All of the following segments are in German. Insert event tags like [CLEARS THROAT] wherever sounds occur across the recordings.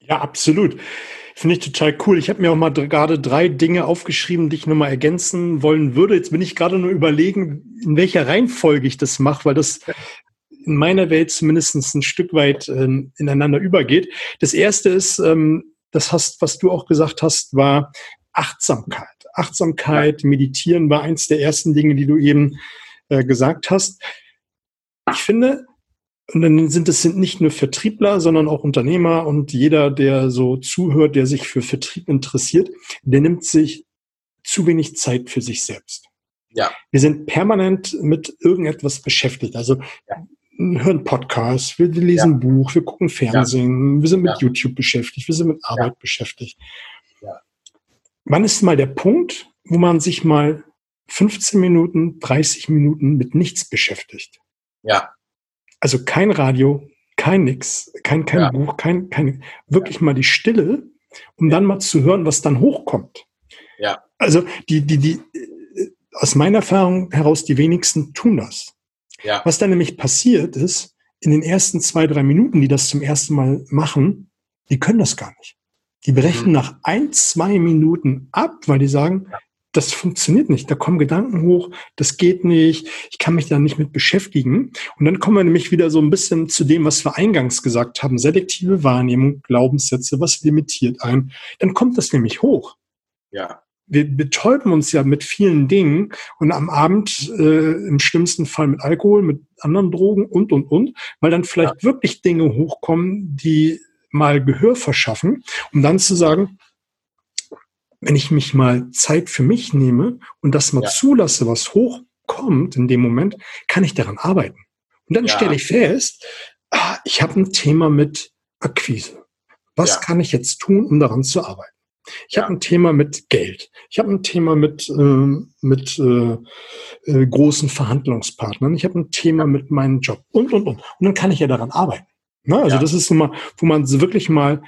Ja, absolut. Finde ich total cool. Ich habe mir auch mal gerade drei Dinge aufgeschrieben, die ich nochmal ergänzen wollen würde. Jetzt bin ich gerade nur überlegen, in welcher Reihenfolge ich das mache, weil das in meiner Welt zumindest ein Stück weit äh, ineinander übergeht. Das erste ist, ähm, das hast, was du auch gesagt hast, war Achtsamkeit. Achtsamkeit, ja. Meditieren war eins der ersten Dinge, die du eben äh, gesagt hast. Ich finde, und dann sind es sind nicht nur Vertriebler, sondern auch Unternehmer und jeder, der so zuhört, der sich für Vertrieb interessiert, der nimmt sich zu wenig Zeit für sich selbst. Ja. Wir sind permanent mit irgendetwas beschäftigt. Also ja. hören Podcasts, wir lesen ja. ein Buch, wir gucken Fernsehen, ja. wir sind mit YouTube beschäftigt, wir sind mit Arbeit beschäftigt. Wann ist mal der Punkt, wo man sich mal 15 Minuten, 30 Minuten mit nichts beschäftigt? Ja. Also kein Radio, kein nix, kein, kein ja. Buch, kein, kein, wirklich ja. mal die Stille, um dann mal zu hören, was dann hochkommt. Ja. Also die, die, die, äh, aus meiner Erfahrung heraus, die wenigsten tun das. Ja. Was dann nämlich passiert ist, in den ersten zwei, drei Minuten, die das zum ersten Mal machen, die können das gar nicht. Die berechnen mhm. nach ein, zwei Minuten ab, weil die sagen, das funktioniert nicht. Da kommen Gedanken hoch, das geht nicht, ich kann mich da nicht mit beschäftigen. Und dann kommen wir nämlich wieder so ein bisschen zu dem, was wir eingangs gesagt haben, selektive Wahrnehmung, Glaubenssätze, was limitiert ein. Dann kommt das nämlich hoch. Ja. Wir betäuben uns ja mit vielen Dingen und am Abend äh, im schlimmsten Fall mit Alkohol, mit anderen Drogen und, und, und, weil dann vielleicht ja. wirklich Dinge hochkommen, die mal Gehör verschaffen, um dann zu sagen, wenn ich mich mal Zeit für mich nehme und das mal ja. zulasse, was hochkommt in dem Moment, kann ich daran arbeiten. Und dann ja. stelle ich fest, ah, ich habe ein Thema mit Akquise. Was ja. kann ich jetzt tun, um daran zu arbeiten? Ich ja. habe ein Thema mit Geld. Ich habe ein Thema mit, äh, mit äh, äh, großen Verhandlungspartnern. Ich habe ein Thema mit meinem Job und, und, und. Und dann kann ich ja daran arbeiten. Ne? Also ja. das ist immer, wo man wirklich mal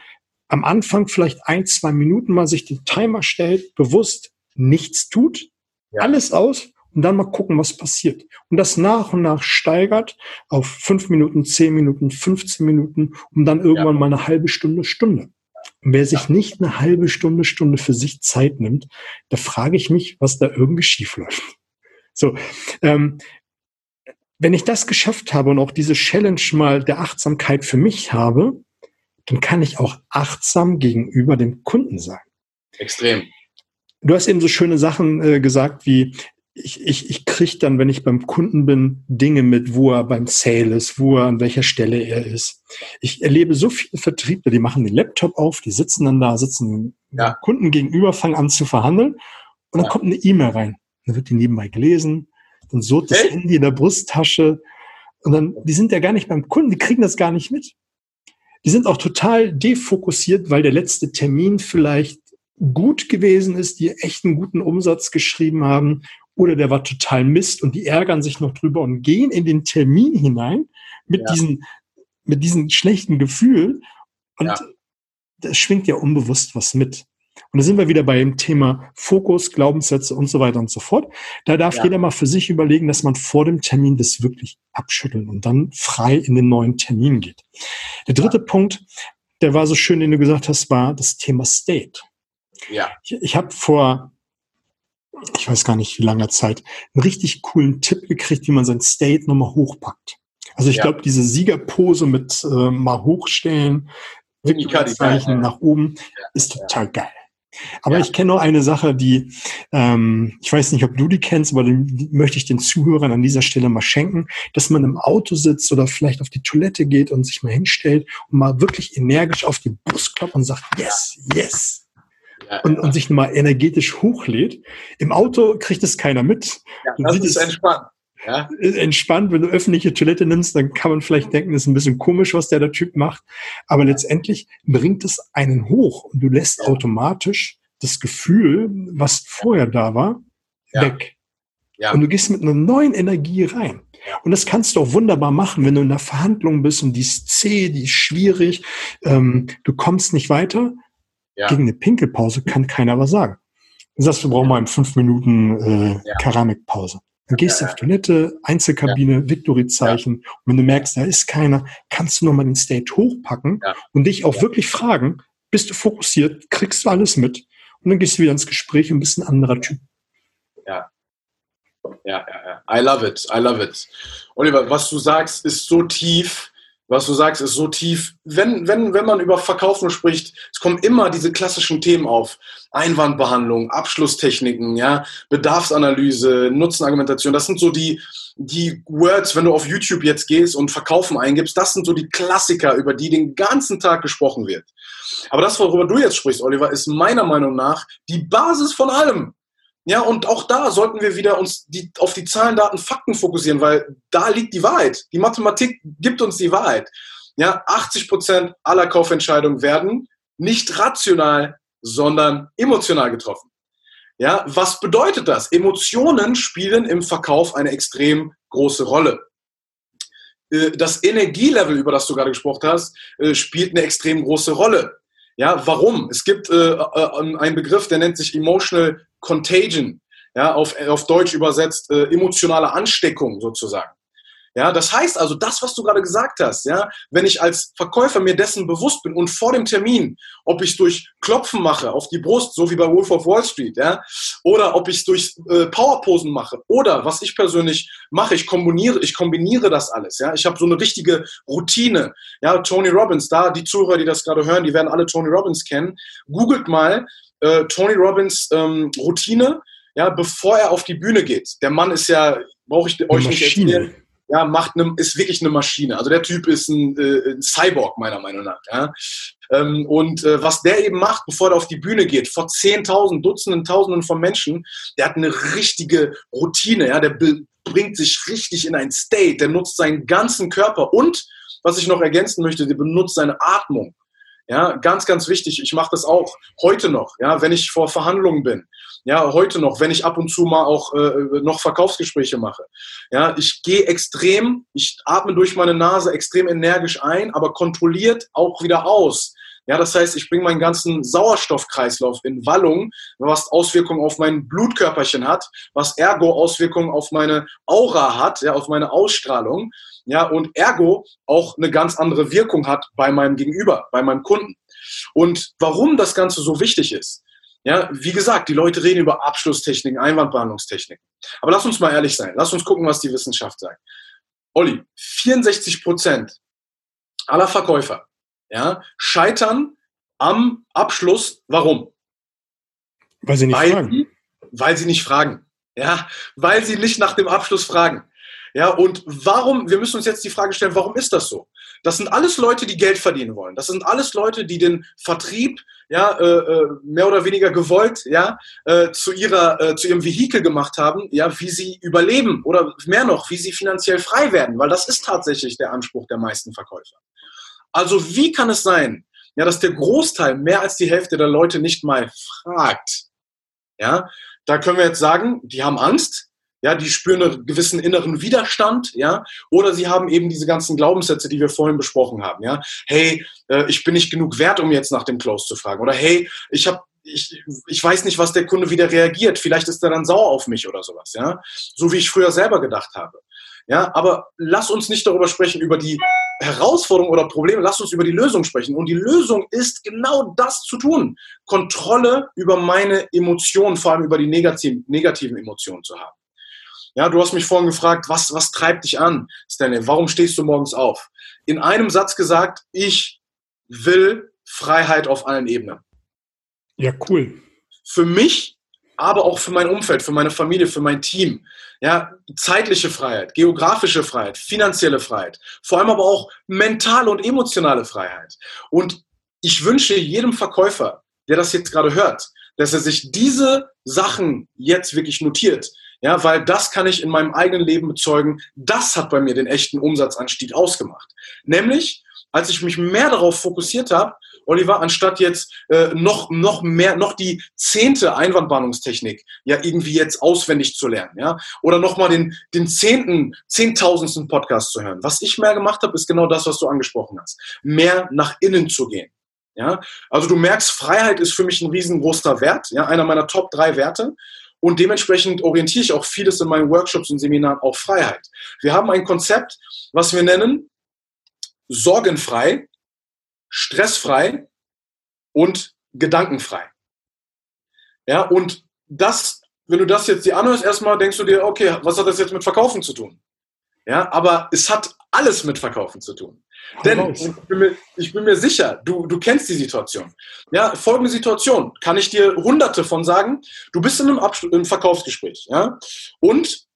am Anfang vielleicht ein, zwei Minuten mal sich den Timer stellt, bewusst nichts tut, ja. alles aus und dann mal gucken, was passiert. Und das nach und nach steigert auf fünf Minuten, zehn Minuten, 15 Minuten, um dann irgendwann ja. mal eine halbe Stunde, Stunde. Und wer sich nicht eine halbe Stunde, Stunde für sich Zeit nimmt, da frage ich mich, was da irgendwie schief läuft. So, ähm, wenn ich das geschafft habe und auch diese Challenge mal der Achtsamkeit für mich habe, dann kann ich auch achtsam gegenüber dem Kunden sein. Extrem. Du hast eben so schöne Sachen äh, gesagt, wie ich, ich, ich kriege dann, wenn ich beim Kunden bin, Dinge mit, wo er beim Sale ist, wo er an welcher Stelle er ist. Ich erlebe so viele Vertriebler, die machen den Laptop auf, die sitzen dann da, sitzen ja. Kunden gegenüber, fangen an zu verhandeln und dann ja. kommt eine E-Mail rein. Dann wird die nebenbei gelesen, dann surrt das Handy in der Brusttasche und dann, die sind ja gar nicht beim Kunden, die kriegen das gar nicht mit. Die sind auch total defokussiert, weil der letzte Termin vielleicht gut gewesen ist, die echt einen guten Umsatz geschrieben haben oder der war total Mist und die ärgern sich noch drüber und gehen in den Termin hinein mit ja. diesen mit diesem schlechten Gefühl und ja. das schwingt ja unbewusst was mit. Und da sind wir wieder beim Thema Fokus, Glaubenssätze und so weiter und so fort. Da darf ja. jeder mal für sich überlegen, dass man vor dem Termin das wirklich abschütteln und dann frei in den neuen Termin geht. Der dritte ja. Punkt, der war so schön, den du gesagt hast, war das Thema State. Ja. Ich, ich habe vor, ich weiß gar nicht wie langer Zeit, einen richtig coolen Tipp gekriegt, wie man sein State nochmal hochpackt. Also ich ja. glaube, diese Siegerpose mit äh, mal hochstellen, Zeichen nach oben, ist total geil. Aber ja. ich kenne noch eine Sache, die, ähm, ich weiß nicht, ob du die kennst, aber die möchte ich den Zuhörern an dieser Stelle mal schenken, dass man im Auto sitzt oder vielleicht auf die Toilette geht und sich mal hinstellt und mal wirklich energisch auf die Brust klopft und sagt, yes, yes. Ja, und, und sich mal energetisch hochlädt. Im Auto kriegt es keiner mit. Ja, das ist entspannt. Ja. Entspannt, wenn du öffentliche Toilette nimmst, dann kann man vielleicht denken, das ist ein bisschen komisch, was der, der Typ macht. Aber letztendlich bringt es einen hoch und du lässt ja. automatisch das Gefühl, was vorher da war, ja. weg. Ja. Und du gehst mit einer neuen Energie rein. Und das kannst du auch wunderbar machen, wenn du in einer Verhandlung bist und die ist zäh, die ist schwierig, ähm, du kommst nicht weiter. Ja. Gegen eine Pinkelpause kann keiner was sagen. Du sagst, wir brauchen mal in fünf Minuten äh, Keramikpause. Dann gehst du auf Toilette, Einzelkabine, Victory-Zeichen. Und wenn du merkst, da ist keiner, kannst du nochmal den State hochpacken und dich auch wirklich fragen, bist du fokussiert, kriegst du alles mit und dann gehst du wieder ins Gespräch und bist ein anderer Typ. Ja. Ja, ja, ja. I love it. I love it. Oliver, was du sagst, ist so tief was du sagst, ist so tief. Wenn, wenn, wenn man über Verkaufen spricht, es kommen immer diese klassischen Themen auf. Einwandbehandlung, Abschlusstechniken, ja, Bedarfsanalyse, Nutzenargumentation. Das sind so die, die Words, wenn du auf YouTube jetzt gehst und Verkaufen eingibst, das sind so die Klassiker, über die den ganzen Tag gesprochen wird. Aber das, worüber du jetzt sprichst, Oliver, ist meiner Meinung nach die Basis von allem. Ja, und auch da sollten wir wieder uns die, auf die Zahlen, Daten, Fakten fokussieren, weil da liegt die Wahrheit. Die Mathematik gibt uns die Wahrheit. Ja, 80 Prozent aller Kaufentscheidungen werden nicht rational, sondern emotional getroffen. Ja, was bedeutet das? Emotionen spielen im Verkauf eine extrem große Rolle. Äh, das Energielevel, über das du gerade gesprochen hast, äh, spielt eine extrem große Rolle. Ja, warum? Es gibt äh, einen Begriff, der nennt sich Emotional Contagion. Ja, auf, auf Deutsch übersetzt äh, emotionale Ansteckung sozusagen. Ja, das heißt also, das, was du gerade gesagt hast, ja, wenn ich als Verkäufer mir dessen bewusst bin und vor dem Termin, ob ich es durch Klopfen mache auf die Brust, so wie bei Wolf of Wall Street, ja, oder ob ich es durch äh, Powerposen mache, oder was ich persönlich mache, ich kombiniere, ich kombiniere das alles, ja, ich habe so eine richtige Routine, ja, Tony Robbins, da die Zuhörer, die das gerade hören, die werden alle Tony Robbins kennen, googelt mal äh, Tony Robbins ähm, Routine, ja, bevor er auf die Bühne geht. Der Mann ist ja, brauche ich euch nicht erzählen ja, macht ne, ist wirklich eine Maschine. Also der Typ ist ein, äh, ein Cyborg, meiner Meinung nach. Ja. Ähm, und äh, was der eben macht, bevor er auf die Bühne geht, vor Zehntausend, Dutzenden, Tausenden von Menschen, der hat eine richtige Routine, ja, der bringt sich richtig in ein State, der nutzt seinen ganzen Körper und, was ich noch ergänzen möchte, der benutzt seine Atmung. Ja, ganz, ganz wichtig. Ich mache das auch heute noch, ja, wenn ich vor Verhandlungen bin. Ja, heute noch, wenn ich ab und zu mal auch äh, noch Verkaufsgespräche mache. Ja, ich gehe extrem, ich atme durch meine Nase extrem energisch ein, aber kontrolliert auch wieder aus. Ja, das heißt, ich bringe meinen ganzen Sauerstoffkreislauf in Wallung, was Auswirkungen auf mein Blutkörperchen hat, was ergo Auswirkungen auf meine Aura hat, ja, auf meine Ausstrahlung, ja, und ergo auch eine ganz andere Wirkung hat bei meinem Gegenüber, bei meinem Kunden. Und warum das Ganze so wichtig ist, ja, wie gesagt, die Leute reden über Abschlusstechniken, Einwandbehandlungstechniken. Aber lass uns mal ehrlich sein. Lass uns gucken, was die Wissenschaft sagt. Olli, 64 Prozent aller Verkäufer ja, scheitern am Abschluss. Warum? Weil sie nicht weil, fragen. Weil sie nicht fragen. Ja, weil sie nicht nach dem Abschluss fragen. Ja, und warum, wir müssen uns jetzt die Frage stellen, warum ist das so? Das sind alles Leute, die Geld verdienen wollen. Das sind alles Leute, die den Vertrieb ja, äh, äh mehr oder weniger gewollt ja, äh, zu, ihrer, äh, zu ihrem Vehikel gemacht haben, ja, wie sie überleben oder mehr noch, wie sie finanziell frei werden, weil das ist tatsächlich der Anspruch der meisten Verkäufer. Also wie kann es sein, ja, dass der Großteil, mehr als die Hälfte der Leute nicht mal fragt? Ja, da können wir jetzt sagen, die haben Angst, ja, die spüren einen gewissen inneren Widerstand, ja, oder sie haben eben diese ganzen Glaubenssätze, die wir vorhin besprochen haben, ja. Hey, äh, ich bin nicht genug wert, um jetzt nach dem Close zu fragen, oder hey, ich habe ich, ich weiß nicht, was der Kunde wieder reagiert. Vielleicht ist er dann sauer auf mich oder sowas, ja. So wie ich früher selber gedacht habe. Ja, aber lass uns nicht darüber sprechen, über die Herausforderungen oder Probleme, lass uns über die Lösung sprechen. Und die Lösung ist genau das zu tun. Kontrolle über meine Emotionen, vor allem über die negativen, negativen Emotionen zu haben. Ja, du hast mich vorhin gefragt, was, was treibt dich an, Stanley? Warum stehst du morgens auf? In einem Satz gesagt, ich will Freiheit auf allen Ebenen. Ja, cool. Für mich aber auch für mein Umfeld, für meine Familie, für mein Team. Ja, zeitliche Freiheit, geografische Freiheit, finanzielle Freiheit, vor allem aber auch mentale und emotionale Freiheit. Und ich wünsche jedem Verkäufer, der das jetzt gerade hört, dass er sich diese Sachen jetzt wirklich notiert. Ja, weil das kann ich in meinem eigenen Leben bezeugen. Das hat bei mir den echten Umsatzanstieg ausgemacht. Nämlich, als ich mich mehr darauf fokussiert habe, Oliver, anstatt jetzt äh, noch, noch mehr, noch die zehnte Einwandbahnungstechnik ja irgendwie jetzt auswendig zu lernen, ja, oder nochmal den, den zehnten, zehntausendsten Podcast zu hören. Was ich mehr gemacht habe, ist genau das, was du angesprochen hast. Mehr nach innen zu gehen. Ja, also du merkst, Freiheit ist für mich ein riesengroßer Wert, ja, einer meiner Top drei Werte. Und dementsprechend orientiere ich auch vieles in meinen Workshops und Seminaren auf Freiheit. Wir haben ein Konzept, was wir nennen sorgenfrei, stressfrei und gedankenfrei. Ja, und das, wenn du das jetzt dir anhörst, erstmal denkst du dir, okay, was hat das jetzt mit Verkaufen zu tun? Ja, aber es hat alles mit Verkaufen zu tun. Denn ich bin, mir, ich bin mir, sicher, du, du kennst die Situation. Ja, folgende Situation, kann ich dir hunderte von sagen. Du bist in einem, Abs einem Verkaufsgespräch, ja, und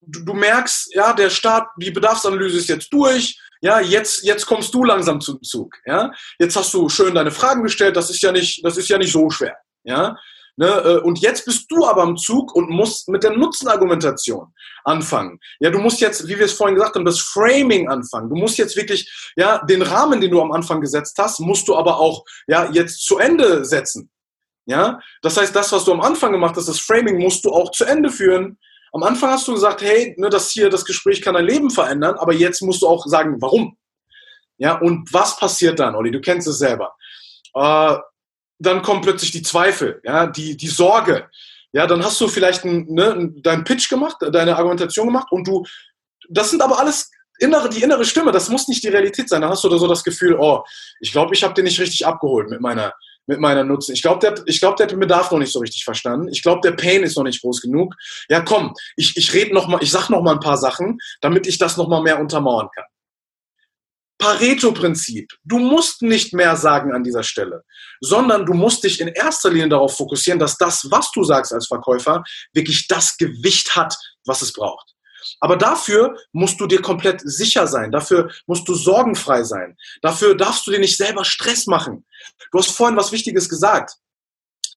du, du, merkst, ja, der Start, die Bedarfsanalyse ist jetzt durch, ja, jetzt, jetzt kommst du langsam zum Zug, ja. Jetzt hast du schön deine Fragen gestellt, das ist ja nicht, das ist ja nicht so schwer, ja. Ne? Äh, und jetzt bist du aber am Zug und musst mit der Nutzenargumentation anfangen. Ja, du musst jetzt, wie wir es vorhin gesagt haben, das Framing anfangen. Du musst jetzt wirklich, ja, den Rahmen, den du am Anfang gesetzt hast, musst du aber auch, ja, jetzt zu Ende setzen. Ja, das heißt, das, was du am Anfang gemacht hast, das Framing musst du auch zu Ende führen. Am Anfang hast du gesagt, hey, ne, das hier, das Gespräch kann dein Leben verändern, aber jetzt musst du auch sagen, warum. Ja, und was passiert dann, Olli? Du kennst es selber. Äh, dann kommen plötzlich die Zweifel, ja, die, die Sorge. Ja, dann hast du vielleicht ein, ne, deinen Pitch gemacht, deine Argumentation gemacht und du, das sind aber alles innere, die innere Stimme, das muss nicht die Realität sein. Dann hast du da so das Gefühl, oh, ich glaube, ich habe den nicht richtig abgeholt mit meiner, mit meiner Nutzen. Ich glaube, der, ich glaub, der hat den Bedarf noch nicht so richtig verstanden. Ich glaube, der Pain ist noch nicht groß genug. Ja, komm, ich, ich rede noch mal, ich sag noch mal ein paar Sachen, damit ich das noch mal mehr untermauern kann. Pareto-Prinzip. Du musst nicht mehr sagen an dieser Stelle, sondern du musst dich in erster Linie darauf fokussieren, dass das, was du sagst als Verkäufer, wirklich das Gewicht hat, was es braucht. Aber dafür musst du dir komplett sicher sein. Dafür musst du sorgenfrei sein. Dafür darfst du dir nicht selber Stress machen. Du hast vorhin was Wichtiges gesagt.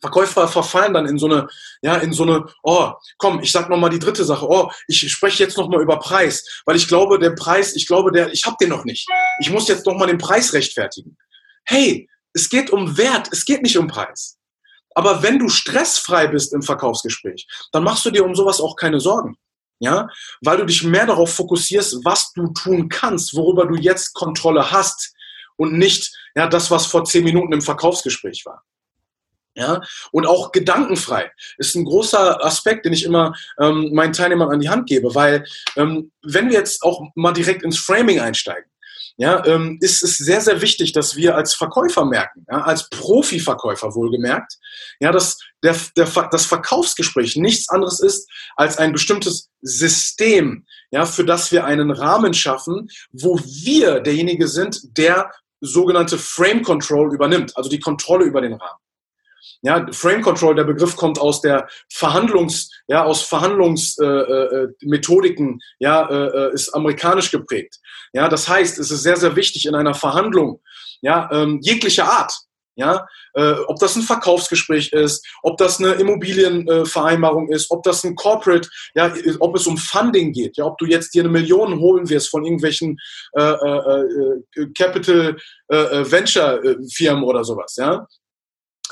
Verkäufer verfallen dann in so eine, ja, in so eine, oh, komm, ich sag noch mal die dritte Sache. Oh, ich spreche jetzt noch mal über Preis, weil ich glaube, der Preis, ich glaube, der, ich habe den noch nicht. Ich muss jetzt noch mal den Preis rechtfertigen. Hey, es geht um Wert, es geht nicht um Preis. Aber wenn du stressfrei bist im Verkaufsgespräch, dann machst du dir um sowas auch keine Sorgen. Ja, weil du dich mehr darauf fokussierst, was du tun kannst, worüber du jetzt Kontrolle hast und nicht, ja, das, was vor zehn Minuten im Verkaufsgespräch war. Ja, und auch gedankenfrei ist ein großer Aspekt, den ich immer ähm, meinen Teilnehmern an die Hand gebe, weil ähm, wenn wir jetzt auch mal direkt ins Framing einsteigen, ja, ähm, ist es sehr, sehr wichtig, dass wir als Verkäufer merken, ja, als Profiverkäufer wohlgemerkt, ja, dass der, der, das Verkaufsgespräch nichts anderes ist als ein bestimmtes System, ja, für das wir einen Rahmen schaffen, wo wir derjenige sind, der sogenannte Frame Control übernimmt, also die Kontrolle über den Rahmen. Ja, Frame Control, der Begriff kommt aus der Verhandlungs, ja, aus Verhandlungsmethodiken, äh, äh, ja, äh, äh, ist amerikanisch geprägt. Ja, das heißt, es ist sehr, sehr wichtig in einer Verhandlung, ja, ähm, jeglicher Art, ja, äh, ob das ein Verkaufsgespräch ist, ob das eine Immobilienvereinbarung äh, ist, ob das ein Corporate, ja, ob es um Funding geht, ja, ob du jetzt dir eine Million holen wirst von irgendwelchen äh, äh, äh Capital Venture Firmen oder sowas, ja,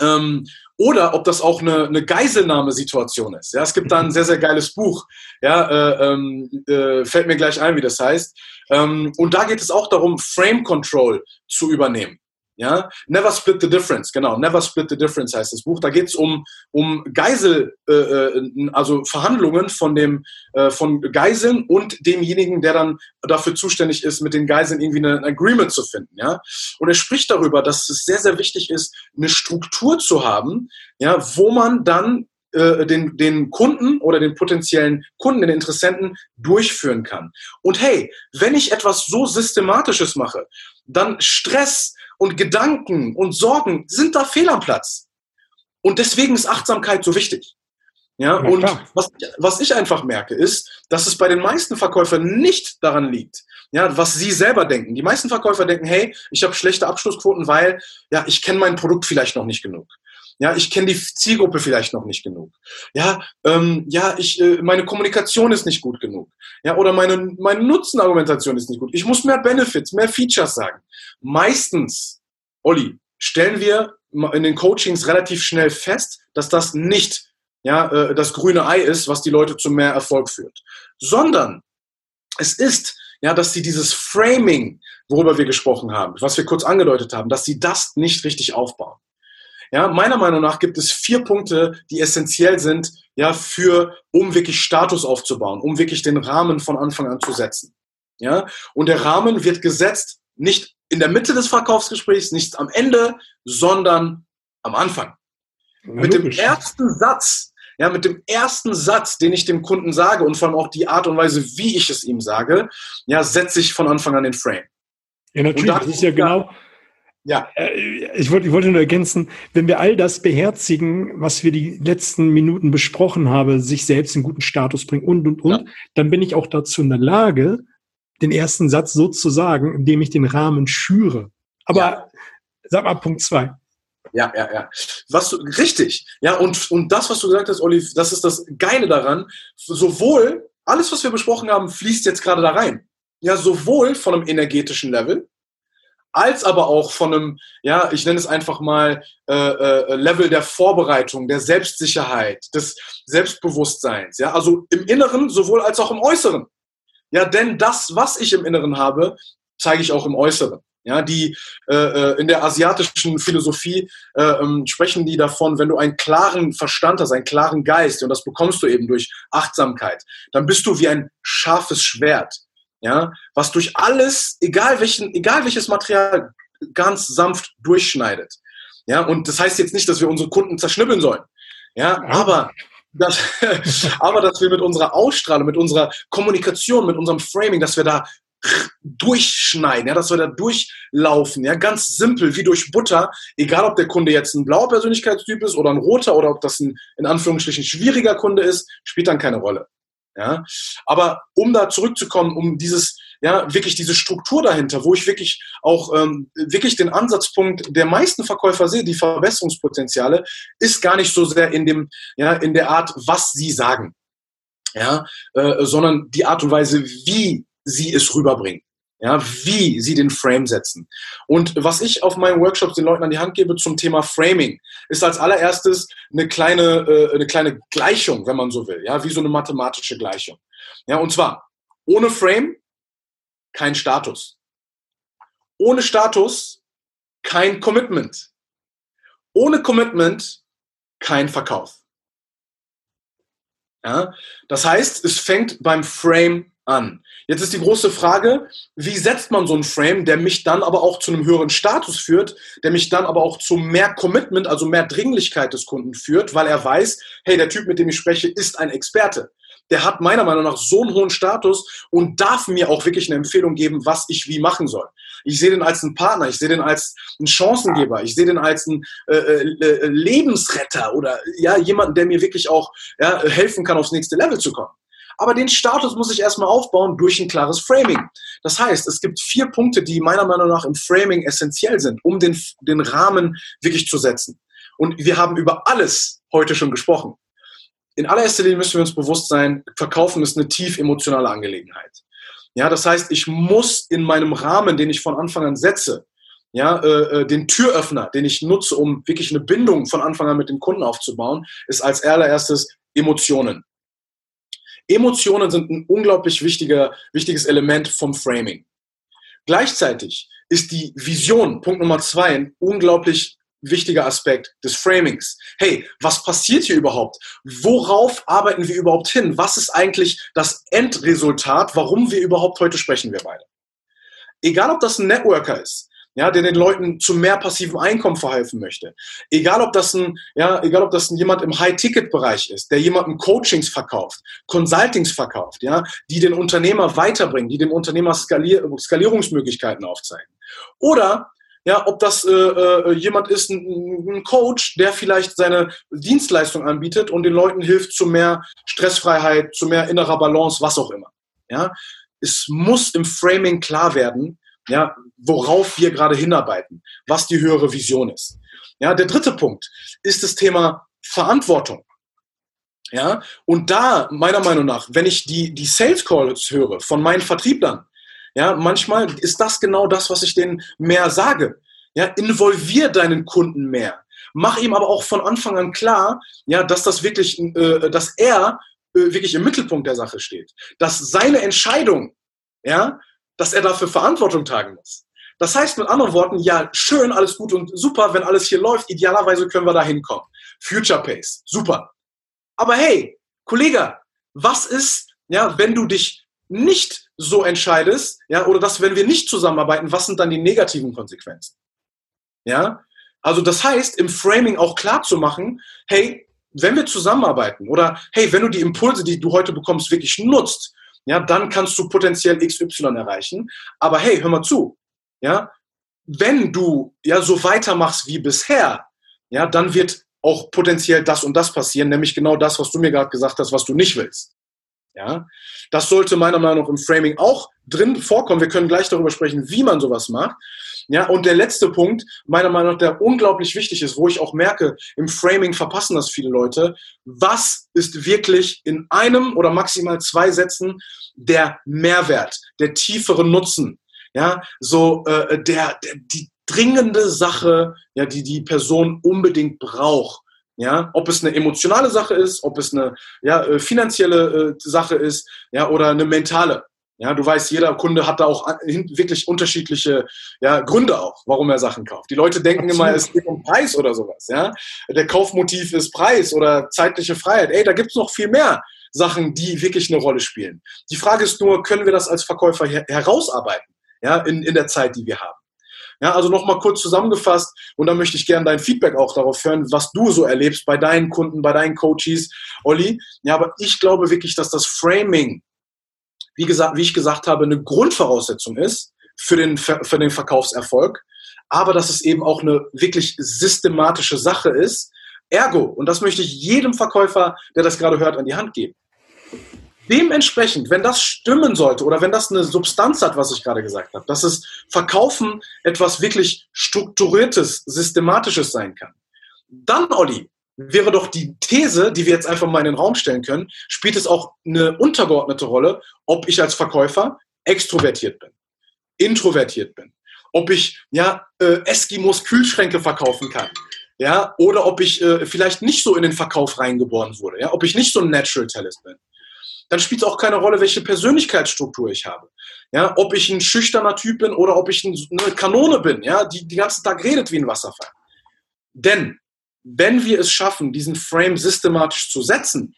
ähm, oder ob das auch eine, eine Geiselnahmesituation ist. Ja, es gibt da ein sehr, sehr geiles Buch. Ja, äh, ähm, äh, fällt mir gleich ein, wie das heißt. Ähm, und da geht es auch darum, Frame Control zu übernehmen. Ja, Never Split the Difference, genau. Never Split the Difference heißt das Buch. Da geht es um, um Geisel, äh, äh, also Verhandlungen von dem, äh, von Geiseln und demjenigen, der dann dafür zuständig ist, mit den Geiseln irgendwie ein Agreement zu finden. Ja, und er spricht darüber, dass es sehr, sehr wichtig ist, eine Struktur zu haben, ja, wo man dann äh, den, den Kunden oder den potenziellen Kunden, den Interessenten durchführen kann. Und hey, wenn ich etwas so Systematisches mache, dann Stress, und Gedanken und Sorgen sind da fehl am Platz. Und deswegen ist Achtsamkeit so wichtig. Ja, ja und was, was ich einfach merke, ist, dass es bei den meisten Verkäufern nicht daran liegt, ja, was sie selber denken. Die meisten Verkäufer denken, hey, ich habe schlechte Abschlussquoten, weil ja, ich kenne mein Produkt vielleicht noch nicht genug. Ja, ich kenne die Zielgruppe vielleicht noch nicht genug. Ja, ähm, ja, ich, äh, meine Kommunikation ist nicht gut genug. Ja, oder meine, meine Nutzenargumentation ist nicht gut. Ich muss mehr Benefits, mehr Features sagen. Meistens, Olli, stellen wir in den Coachings relativ schnell fest, dass das nicht ja, äh, das grüne Ei ist, was die Leute zu mehr Erfolg führt, sondern es ist, ja, dass sie dieses Framing, worüber wir gesprochen haben, was wir kurz angedeutet haben, dass sie das nicht richtig aufbauen. Ja, meiner Meinung nach gibt es vier Punkte, die essentiell sind ja, für, um wirklich Status aufzubauen, um wirklich den Rahmen von Anfang an zu setzen. Ja, und der Rahmen wird gesetzt nicht in der Mitte des Verkaufsgesprächs, nicht am Ende, sondern am Anfang. Ja, mit dem ersten Satz, ja, mit dem ersten Satz, den ich dem Kunden sage und vor allem auch die Art und Weise, wie ich es ihm sage, ja, setze ich von Anfang an den Frame. Ja, natürlich. Das ist ja genau. Ja. Äh, ich wollte, ich wollte nur ergänzen, wenn wir all das beherzigen, was wir die letzten Minuten besprochen haben, sich selbst in guten Status bringen und, und, und, ja. dann bin ich auch dazu in der Lage, den ersten Satz so zu sagen, indem ich den Rahmen schüre. Aber ja. sag mal Punkt zwei. Ja, ja, ja. Was du, richtig. Ja, und, und das, was du gesagt hast, Olli, das ist das Geile daran. Sowohl alles, was wir besprochen haben, fließt jetzt gerade da rein. Ja, sowohl von einem energetischen Level, als aber auch von einem, ja, ich nenne es einfach mal äh, äh, Level der Vorbereitung, der Selbstsicherheit, des Selbstbewusstseins. Ja, also im Inneren sowohl als auch im Äußeren. Ja, denn das, was ich im Inneren habe, zeige ich auch im Äußeren. Ja, die äh, äh, in der asiatischen Philosophie äh, ähm, sprechen die davon, wenn du einen klaren Verstand hast, einen klaren Geist, und das bekommst du eben durch Achtsamkeit, dann bist du wie ein scharfes Schwert, ja, was durch alles, egal welchen, egal welches Material, ganz sanft durchschneidet. Ja, und das heißt jetzt nicht, dass wir unsere Kunden zerschnippeln sollen. Ja, aber dass, [LAUGHS] aber dass wir mit unserer Ausstrahlung, mit unserer Kommunikation, mit unserem Framing, dass wir da durchschneiden, ja, dass wir da durchlaufen, ja, ganz simpel, wie durch Butter, egal ob der Kunde jetzt ein blauer Persönlichkeitstyp ist oder ein roter oder ob das ein in Anführungsstrichen schwieriger Kunde ist, spielt dann keine Rolle. Ja, aber um da zurückzukommen, um dieses, ja, wirklich diese Struktur dahinter, wo ich wirklich auch ähm, wirklich den Ansatzpunkt der meisten Verkäufer sehe, die Verbesserungspotenziale, ist gar nicht so sehr in dem, ja, in der Art, was sie sagen, ja, äh, sondern die Art und Weise, wie sie es rüberbringen. Ja, wie sie den Frame setzen. Und was ich auf meinen Workshops den Leuten an die Hand gebe zum Thema Framing, ist als allererstes eine kleine, äh, eine kleine Gleichung, wenn man so will, ja, wie so eine mathematische Gleichung. Ja, und zwar ohne Frame kein Status. Ohne Status kein Commitment. Ohne Commitment kein Verkauf. Ja, das heißt, es fängt beim Frame an. Jetzt ist die große Frage, wie setzt man so einen Frame, der mich dann aber auch zu einem höheren Status führt, der mich dann aber auch zu mehr Commitment, also mehr Dringlichkeit des Kunden führt, weil er weiß, hey, der Typ, mit dem ich spreche, ist ein Experte. Der hat meiner Meinung nach so einen hohen Status und darf mir auch wirklich eine Empfehlung geben, was ich wie machen soll. Ich sehe den als einen Partner, ich sehe den als einen Chancengeber, ich sehe den als einen äh, äh, äh Lebensretter oder ja, jemanden, der mir wirklich auch ja, helfen kann, aufs nächste Level zu kommen. Aber den Status muss ich erstmal aufbauen durch ein klares Framing. Das heißt, es gibt vier Punkte, die meiner Meinung nach im Framing essentiell sind, um den, den Rahmen wirklich zu setzen. Und wir haben über alles heute schon gesprochen. In allererster Linie müssen wir uns bewusst sein, Verkaufen ist eine tief emotionale Angelegenheit. Ja, das heißt, ich muss in meinem Rahmen, den ich von Anfang an setze, ja, äh, äh den Türöffner, den ich nutze, um wirklich eine Bindung von Anfang an mit dem Kunden aufzubauen, ist als allererstes Emotionen. Emotionen sind ein unglaublich wichtiger, wichtiges Element vom Framing. Gleichzeitig ist die Vision, Punkt Nummer zwei, ein unglaublich wichtiger Aspekt des Framings. Hey, was passiert hier überhaupt? Worauf arbeiten wir überhaupt hin? Was ist eigentlich das Endresultat? Warum wir überhaupt heute sprechen wir beide? Egal, ob das ein Networker ist, ja, der den Leuten zu mehr passivem Einkommen verhelfen möchte. Egal, ob das ein, ja, egal, ob das ein jemand im High-Ticket-Bereich ist, der jemandem Coachings verkauft, Consultings verkauft, ja, die den Unternehmer weiterbringen, die dem Unternehmer Skalier Skalierungsmöglichkeiten aufzeigen. Oder ja, ob das äh, äh, jemand ist, ein, ein, Coach, der vielleicht seine Dienstleistung anbietet und den Leuten hilft zu mehr Stressfreiheit, zu mehr innerer Balance, was auch immer. Ja, es muss im Framing klar werden, ja, worauf wir gerade hinarbeiten, was die höhere Vision ist. Ja, der dritte Punkt ist das Thema Verantwortung. Ja, und da, meiner Meinung nach, wenn ich die, die Sales Calls höre von meinen Vertrieblern, ja, manchmal ist das genau das, was ich denen mehr sage. Ja, involvier deinen Kunden mehr. Mach ihm aber auch von Anfang an klar, ja, dass das wirklich, äh, dass er äh, wirklich im Mittelpunkt der Sache steht. Dass seine Entscheidung, ja, dass er dafür Verantwortung tragen muss. Das heißt mit anderen Worten, ja, schön, alles gut und super, wenn alles hier läuft, idealerweise können wir da hinkommen. Future Pace, super. Aber hey, Kollege, was ist, ja, wenn du dich nicht so entscheidest, ja, oder dass, wenn wir nicht zusammenarbeiten, was sind dann die negativen Konsequenzen? Ja, also das heißt, im Framing auch klar zu machen, hey, wenn wir zusammenarbeiten oder hey, wenn du die Impulse, die du heute bekommst, wirklich nutzt, ja, dann kannst du potenziell XY erreichen. Aber hey, hör mal zu, ja, wenn du ja so weitermachst wie bisher, ja, dann wird auch potenziell das und das passieren, nämlich genau das, was du mir gerade gesagt hast, was du nicht willst. Ja, das sollte meiner Meinung nach im Framing auch drin vorkommen. Wir können gleich darüber sprechen, wie man sowas macht. Ja, und der letzte Punkt, meiner Meinung nach, der unglaublich wichtig ist, wo ich auch merke, im Framing verpassen das viele Leute. Was ist wirklich in einem oder maximal zwei Sätzen der Mehrwert, der tiefere Nutzen? Ja, so äh, der, der, die dringende Sache, ja, die die Person unbedingt braucht. Ja, ob es eine emotionale Sache ist, ob es eine ja, äh, finanzielle äh, Sache ist, ja, oder eine mentale. Ja, du weißt, jeder Kunde hat da auch wirklich unterschiedliche ja, Gründe auch, warum er Sachen kauft. Die Leute denken Absolut. immer, es geht um Preis oder sowas. Ja, der Kaufmotiv ist Preis oder zeitliche Freiheit. Ey, da gibt's noch viel mehr Sachen, die wirklich eine Rolle spielen. Die Frage ist nur, können wir das als Verkäufer her herausarbeiten? Ja, in, in der Zeit, die wir haben. Ja, also nochmal kurz zusammengefasst und dann möchte ich gerne dein Feedback auch darauf hören, was du so erlebst bei deinen Kunden, bei deinen Coaches, Olli. Ja, aber ich glaube wirklich, dass das Framing, wie gesagt, wie ich gesagt habe, eine Grundvoraussetzung ist für den, für den Verkaufserfolg, aber dass es eben auch eine wirklich systematische Sache ist. Ergo, und das möchte ich jedem Verkäufer, der das gerade hört, an die Hand geben. Dementsprechend, wenn das stimmen sollte oder wenn das eine Substanz hat, was ich gerade gesagt habe, dass es Verkaufen etwas wirklich strukturiertes, systematisches sein kann, dann, Olli, wäre doch die These, die wir jetzt einfach mal in den Raum stellen können, spielt es auch eine untergeordnete Rolle, ob ich als Verkäufer extrovertiert bin, introvertiert bin, ob ich ja äh, Eskimos Kühlschränke verkaufen kann, ja, oder ob ich äh, vielleicht nicht so in den Verkauf reingeboren wurde, ja, ob ich nicht so ein Natural Talent bin dann spielt es auch keine Rolle, welche Persönlichkeitsstruktur ich habe. Ja, ob ich ein schüchterner Typ bin oder ob ich eine Kanone bin, ja, die den ganzen Tag redet wie ein Wasserfall. Denn wenn wir es schaffen, diesen Frame systematisch zu setzen,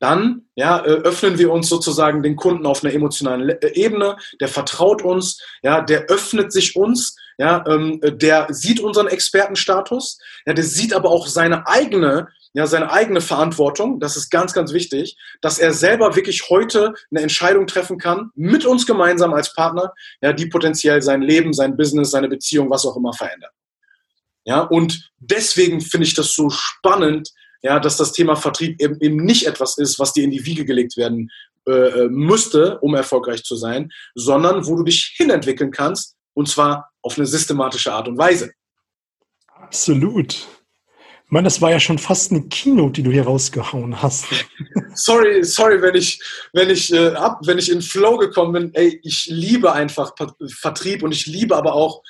dann ja, äh, öffnen wir uns sozusagen den Kunden auf einer emotionalen äh, Ebene, der vertraut uns, ja, der öffnet sich uns, ja, ähm, der sieht unseren Expertenstatus, ja, der sieht aber auch seine eigene ja, seine eigene Verantwortung, das ist ganz, ganz wichtig, dass er selber wirklich heute eine Entscheidung treffen kann, mit uns gemeinsam als Partner, ja, die potenziell sein Leben, sein Business, seine Beziehung, was auch immer verändert. Ja, und deswegen finde ich das so spannend, ja, dass das Thema Vertrieb eben, eben nicht etwas ist, was dir in die Wiege gelegt werden äh, äh müsste, um erfolgreich zu sein, sondern wo du dich hinentwickeln kannst, und zwar auf eine systematische Art und Weise. Absolut. Mann, das war ja schon fast eine Keynote, die du hier rausgehauen hast. [LAUGHS] sorry, sorry, wenn ich, wenn ich äh, ab, wenn ich in Flow gekommen bin. Ey, ich liebe einfach Vertrieb und ich liebe aber auch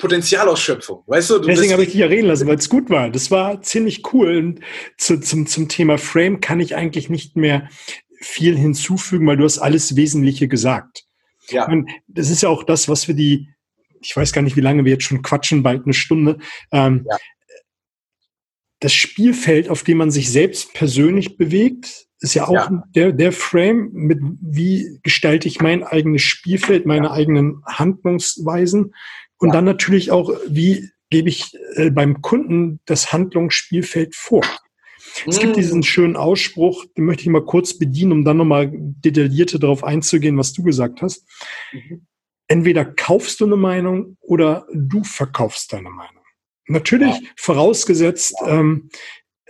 Potenzialausschöpfung. Weißt du? du Deswegen habe ich dich ja reden lassen, weil es gut war. Das war ziemlich cool. Und zu, zum, zum Thema Frame kann ich eigentlich nicht mehr viel hinzufügen, weil du hast alles Wesentliche gesagt. Ja. Und das ist ja auch das, was wir die, ich weiß gar nicht, wie lange wir jetzt schon quatschen, bald eine Stunde. Ähm, ja das Spielfeld, auf dem man sich selbst persönlich bewegt, ist ja auch ja. Der, der Frame mit, wie gestalte ich mein eigenes Spielfeld, meine ja. eigenen Handlungsweisen und ja. dann natürlich auch, wie gebe ich äh, beim Kunden das Handlungsspielfeld vor. Es gibt mm. diesen schönen Ausspruch, den möchte ich mal kurz bedienen, um dann nochmal detaillierter darauf einzugehen, was du gesagt hast. Mhm. Entweder kaufst du eine Meinung oder du verkaufst deine Meinung. Natürlich, ja. vorausgesetzt, ja. Ähm,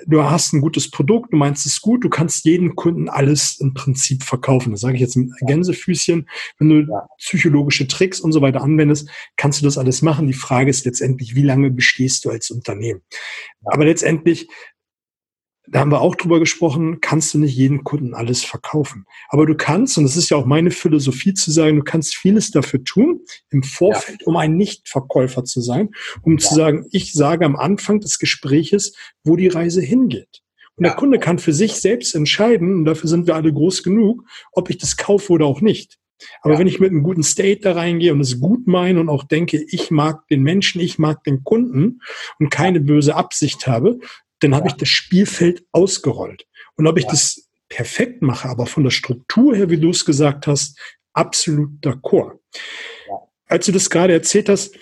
du hast ein gutes Produkt, du meinst es gut, du kannst jeden Kunden alles im Prinzip verkaufen. Das sage ich jetzt mit Gänsefüßchen. Wenn du ja. psychologische Tricks und so weiter anwendest, kannst du das alles machen. Die Frage ist letztendlich, wie lange bestehst du als Unternehmen? Aber letztendlich da haben wir auch drüber gesprochen, kannst du nicht jeden Kunden alles verkaufen. Aber du kannst, und das ist ja auch meine Philosophie zu sagen, du kannst vieles dafür tun im Vorfeld, ja. um ein Nichtverkäufer zu sein, um ja. zu sagen, ich sage am Anfang des Gespräches, wo die Reise hingeht. Und ja. der Kunde kann für sich selbst entscheiden, und dafür sind wir alle groß genug, ob ich das kaufe oder auch nicht. Aber wenn ich mit einem guten State da reingehe und es gut meine und auch denke, ich mag den Menschen, ich mag den Kunden und keine böse Absicht habe, dann habe ich das Spielfeld ausgerollt. Und ob ich das perfekt mache, aber von der Struktur her, wie du es gesagt hast, absolut d'accord. Als du das gerade erzählt hast,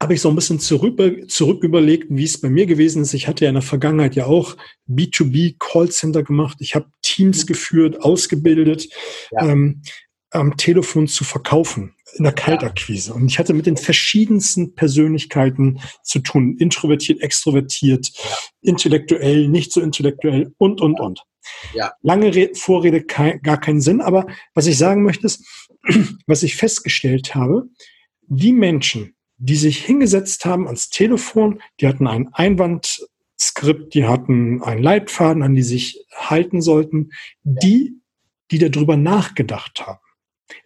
habe ich so ein bisschen zurück, zurück überlegt, wie es bei mir gewesen ist. Ich hatte ja in der Vergangenheit ja auch B2B Callcenter gemacht. Ich habe Teams mhm. geführt, ausgebildet, ja. ähm, am Telefon zu verkaufen, in der Kaltakquise. Und ich hatte mit den verschiedensten Persönlichkeiten zu tun. Introvertiert, extrovertiert, intellektuell, nicht so intellektuell und, und, und. Ja. Lange Re Vorrede, kein, gar keinen Sinn. Aber was ich sagen möchte, ist, [CLEARS THROAT] was ich festgestellt habe, die Menschen, die sich hingesetzt haben ans Telefon, die hatten ein Einwandskript, die hatten einen Leitfaden, an die sich halten sollten, die, die darüber nachgedacht haben.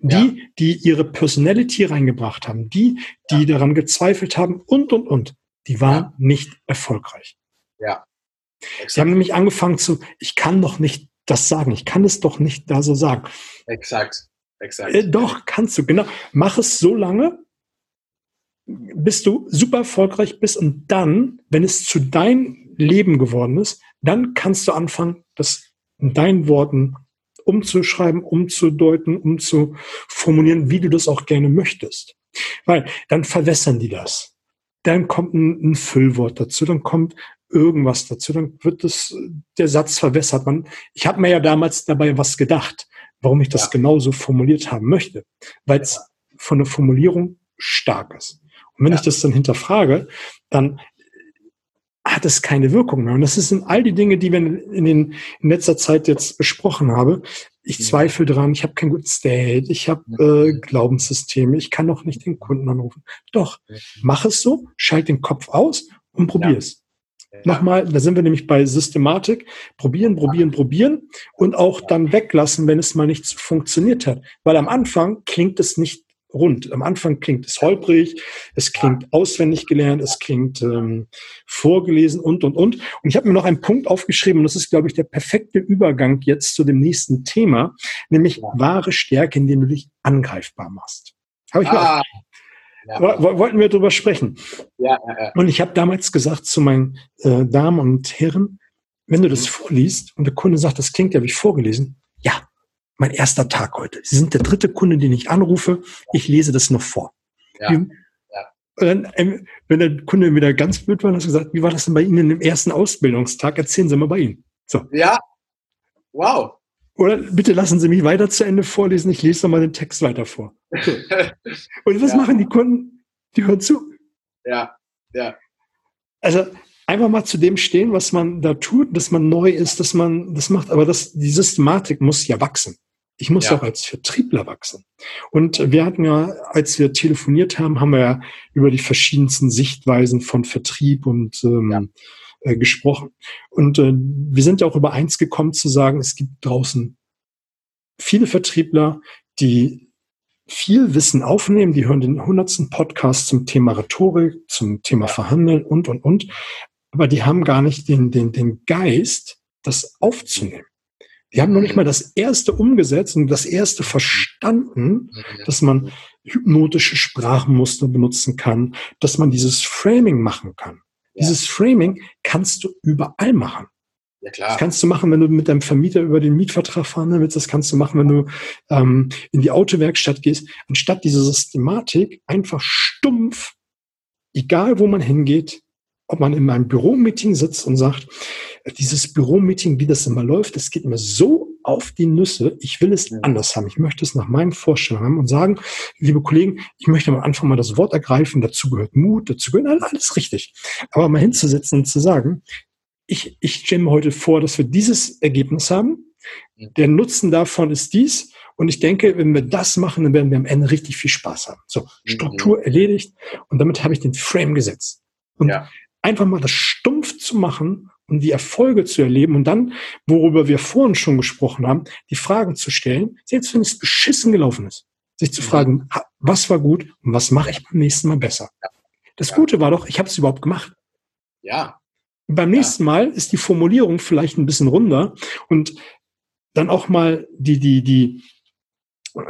Die, ja. die ihre Personality reingebracht haben, die, die ja. daran gezweifelt haben und, und, und, die waren ja. nicht erfolgreich. Ja. Exakt. Sie haben nämlich angefangen zu, ich kann doch nicht das sagen, ich kann es doch nicht da so sagen. Exakt. Exakt. Äh, doch, kannst du, genau. Mach es so lange, bis du super erfolgreich bist und dann, wenn es zu deinem Leben geworden ist, dann kannst du anfangen, das in deinen Worten umzuschreiben, umzudeuten, umzuformulieren, wie du das auch gerne möchtest. Weil dann verwässern die das. Dann kommt ein, ein Füllwort dazu, dann kommt irgendwas dazu, dann wird das, der Satz verwässert. Man, ich habe mir ja damals dabei was gedacht, warum ich das ja. genauso formuliert haben möchte, weil es von der Formulierung stark ist. Und wenn ja. ich das dann hinterfrage, dann hat es keine Wirkung mehr. Und das sind all die Dinge, die wir in, den, in letzter Zeit jetzt besprochen haben. Ich zweifle dran, ich habe kein gutes State, ich habe äh, Glaubenssysteme, ich kann noch nicht den Kunden anrufen. Doch, mach es so, schalt den Kopf aus und probier es. Ja. Nochmal, da sind wir nämlich bei Systematik. Probieren, probieren, probieren und auch dann weglassen, wenn es mal nicht funktioniert hat. Weil am Anfang klingt es nicht rund. Am Anfang klingt es holprig, es klingt auswendig gelernt, es klingt ähm, vorgelesen und, und, und. Und ich habe mir noch einen Punkt aufgeschrieben, und das ist, glaube ich, der perfekte Übergang jetzt zu dem nächsten Thema, nämlich wahre Stärke, indem du dich angreifbar machst. Habe ich ah. Ja. Wollten wir darüber sprechen. Ja, ja. Und ich habe damals gesagt zu meinen äh, Damen und Herren, wenn du das mhm. vorliest und der Kunde sagt, das klingt ja wie vorgelesen, mein erster Tag heute. Sie sind der dritte Kunde, den ich anrufe. Ich lese das noch vor. Ja. Und dann, ähm, wenn der Kunde wieder ganz blöd war, hast du gesagt, wie war das denn bei Ihnen im ersten Ausbildungstag? Erzählen Sie mal bei Ihnen. So. Ja. Wow. Oder bitte lassen Sie mich weiter zu Ende vorlesen. Ich lese nochmal den Text weiter vor. So. [LAUGHS] Und was ja. machen die Kunden? Die hören zu. Ja, ja. Also einfach mal zu dem stehen, was man da tut, dass man neu ist, dass man das macht. Aber das, die Systematik muss ja wachsen. Ich muss ja. auch als Vertriebler wachsen. Und wir hatten ja, als wir telefoniert haben, haben wir ja über die verschiedensten Sichtweisen von Vertrieb und ähm, ja. äh, gesprochen. Und äh, wir sind ja auch über eins gekommen zu sagen, es gibt draußen viele Vertriebler, die viel Wissen aufnehmen, die hören den hundertsten Podcast zum Thema Rhetorik, zum Thema Verhandeln und, und, und. Aber die haben gar nicht den, den, den Geist, das aufzunehmen. Die haben noch nicht mal das erste umgesetzt und das erste verstanden, dass man hypnotische Sprachmuster benutzen kann, dass man dieses Framing machen kann. Ja. Dieses Framing kannst du überall machen. Ja, klar. Das kannst du machen, wenn du mit deinem Vermieter über den Mietvertrag fahren willst. Das kannst du machen, wenn du ähm, in die Autowerkstatt gehst. Anstatt diese Systematik einfach stumpf, egal wo man hingeht, ob man in einem Büromeeting sitzt und sagt, dieses Büromeeting, wie das immer läuft, es geht mir so auf die Nüsse, ich will es anders haben. Ich möchte es nach meinen Vorstellungen haben und sagen, liebe Kollegen, ich möchte am Anfang mal das Wort ergreifen, dazu gehört Mut, dazu gehört alles richtig. Aber mal hinzusetzen und zu sagen, ich, ich stelle mir heute vor, dass wir dieses Ergebnis haben. Der Nutzen davon ist dies. Und ich denke, wenn wir das machen, dann werden wir am Ende richtig viel Spaß haben. So, Struktur erledigt. Und damit habe ich den Frame gesetzt. Und ja einfach mal das stumpf zu machen und die Erfolge zu erleben und dann, worüber wir vorhin schon gesprochen haben, die Fragen zu stellen, selbst wenn es beschissen gelaufen ist, sich zu mhm. fragen, was war gut und was mache ich beim nächsten Mal besser. Das. Gute war doch, ich habe es überhaupt gemacht. Ja. beim nächsten. Mal ist die Formulierung vielleicht ein bisschen runder und dann auch mal die, die, die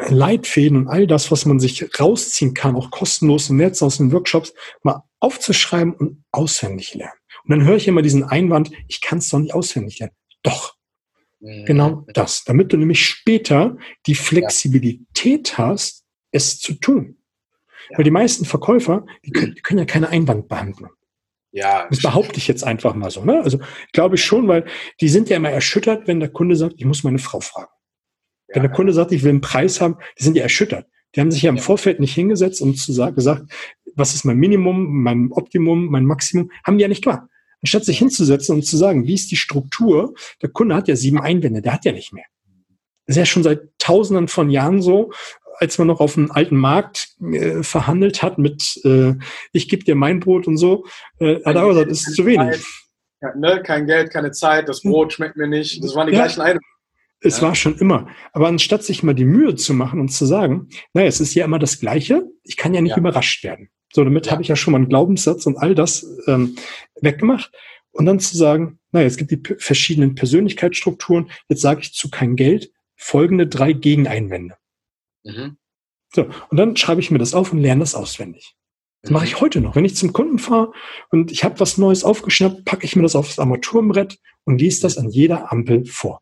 Leitfäden und all das, was man sich rausziehen kann, auch kostenlos im Netz aus den Workshops, mal aufzuschreiben und auswendig lernen. Und dann höre ich immer diesen Einwand, ich kann es doch nicht auswendig lernen. Doch. Mhm. Genau das. Damit du nämlich später die Flexibilität ja. hast, es zu tun. Ja. Weil die meisten Verkäufer, die können, die können ja keine Einwandbehandlung. Ja. Das behaupte ich jetzt einfach mal so. Ne? Also glaube ich schon, weil die sind ja immer erschüttert, wenn der Kunde sagt, ich muss meine Frau fragen. Ja. Wenn der Kunde sagt, ich will einen Preis haben, die sind ja erschüttert. Die haben sich ja im Vorfeld nicht hingesetzt und zu sagen, gesagt, was ist mein Minimum, mein Optimum, mein Maximum, haben die ja nicht klar. Anstatt sich hinzusetzen und zu sagen, wie ist die Struktur, der Kunde hat ja sieben Einwände, der hat ja nicht mehr. Das ist ja schon seit tausenden von Jahren so, als man noch auf dem alten Markt äh, verhandelt hat mit äh, ich gebe dir mein Brot und so, äh, hat er gesagt, das ist zu wenig. Ja, ne? Kein Geld, keine Zeit, das Brot schmeckt mir nicht. Das waren die ja. gleichen Einwände. Es war schon immer. Aber anstatt sich mal die Mühe zu machen und zu sagen, naja, es ist ja immer das Gleiche, ich kann ja nicht ja. überrascht werden. So, damit ja. habe ich ja schon mal einen Glaubenssatz und all das ähm, weggemacht. Und dann zu sagen, naja, es gibt die verschiedenen Persönlichkeitsstrukturen, jetzt sage ich zu kein Geld folgende drei Gegeneinwände. Mhm. So, und dann schreibe ich mir das auf und lerne das auswendig. Das mache mhm. ich heute noch. Wenn ich zum Kunden fahre und ich habe was Neues aufgeschnappt, packe ich mir das aufs Armaturenbrett und lese das an jeder Ampel vor.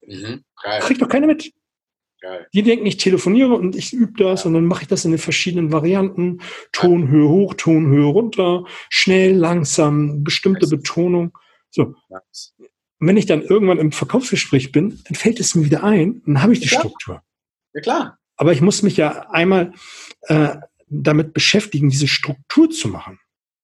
Mhm. Kriegt doch keiner mit. Geil. Die denken, ich telefoniere und ich übe das ja. und dann mache ich das in den verschiedenen Varianten. Tonhöhe hoch, Tonhöhe runter, schnell, langsam, bestimmte nice. Betonung. So. Nice. Und wenn ich dann irgendwann im Verkaufsgespräch bin, dann fällt es mir wieder ein und dann habe ich die ja, Struktur. Ja klar. Aber ich muss mich ja einmal äh, damit beschäftigen, diese Struktur zu machen.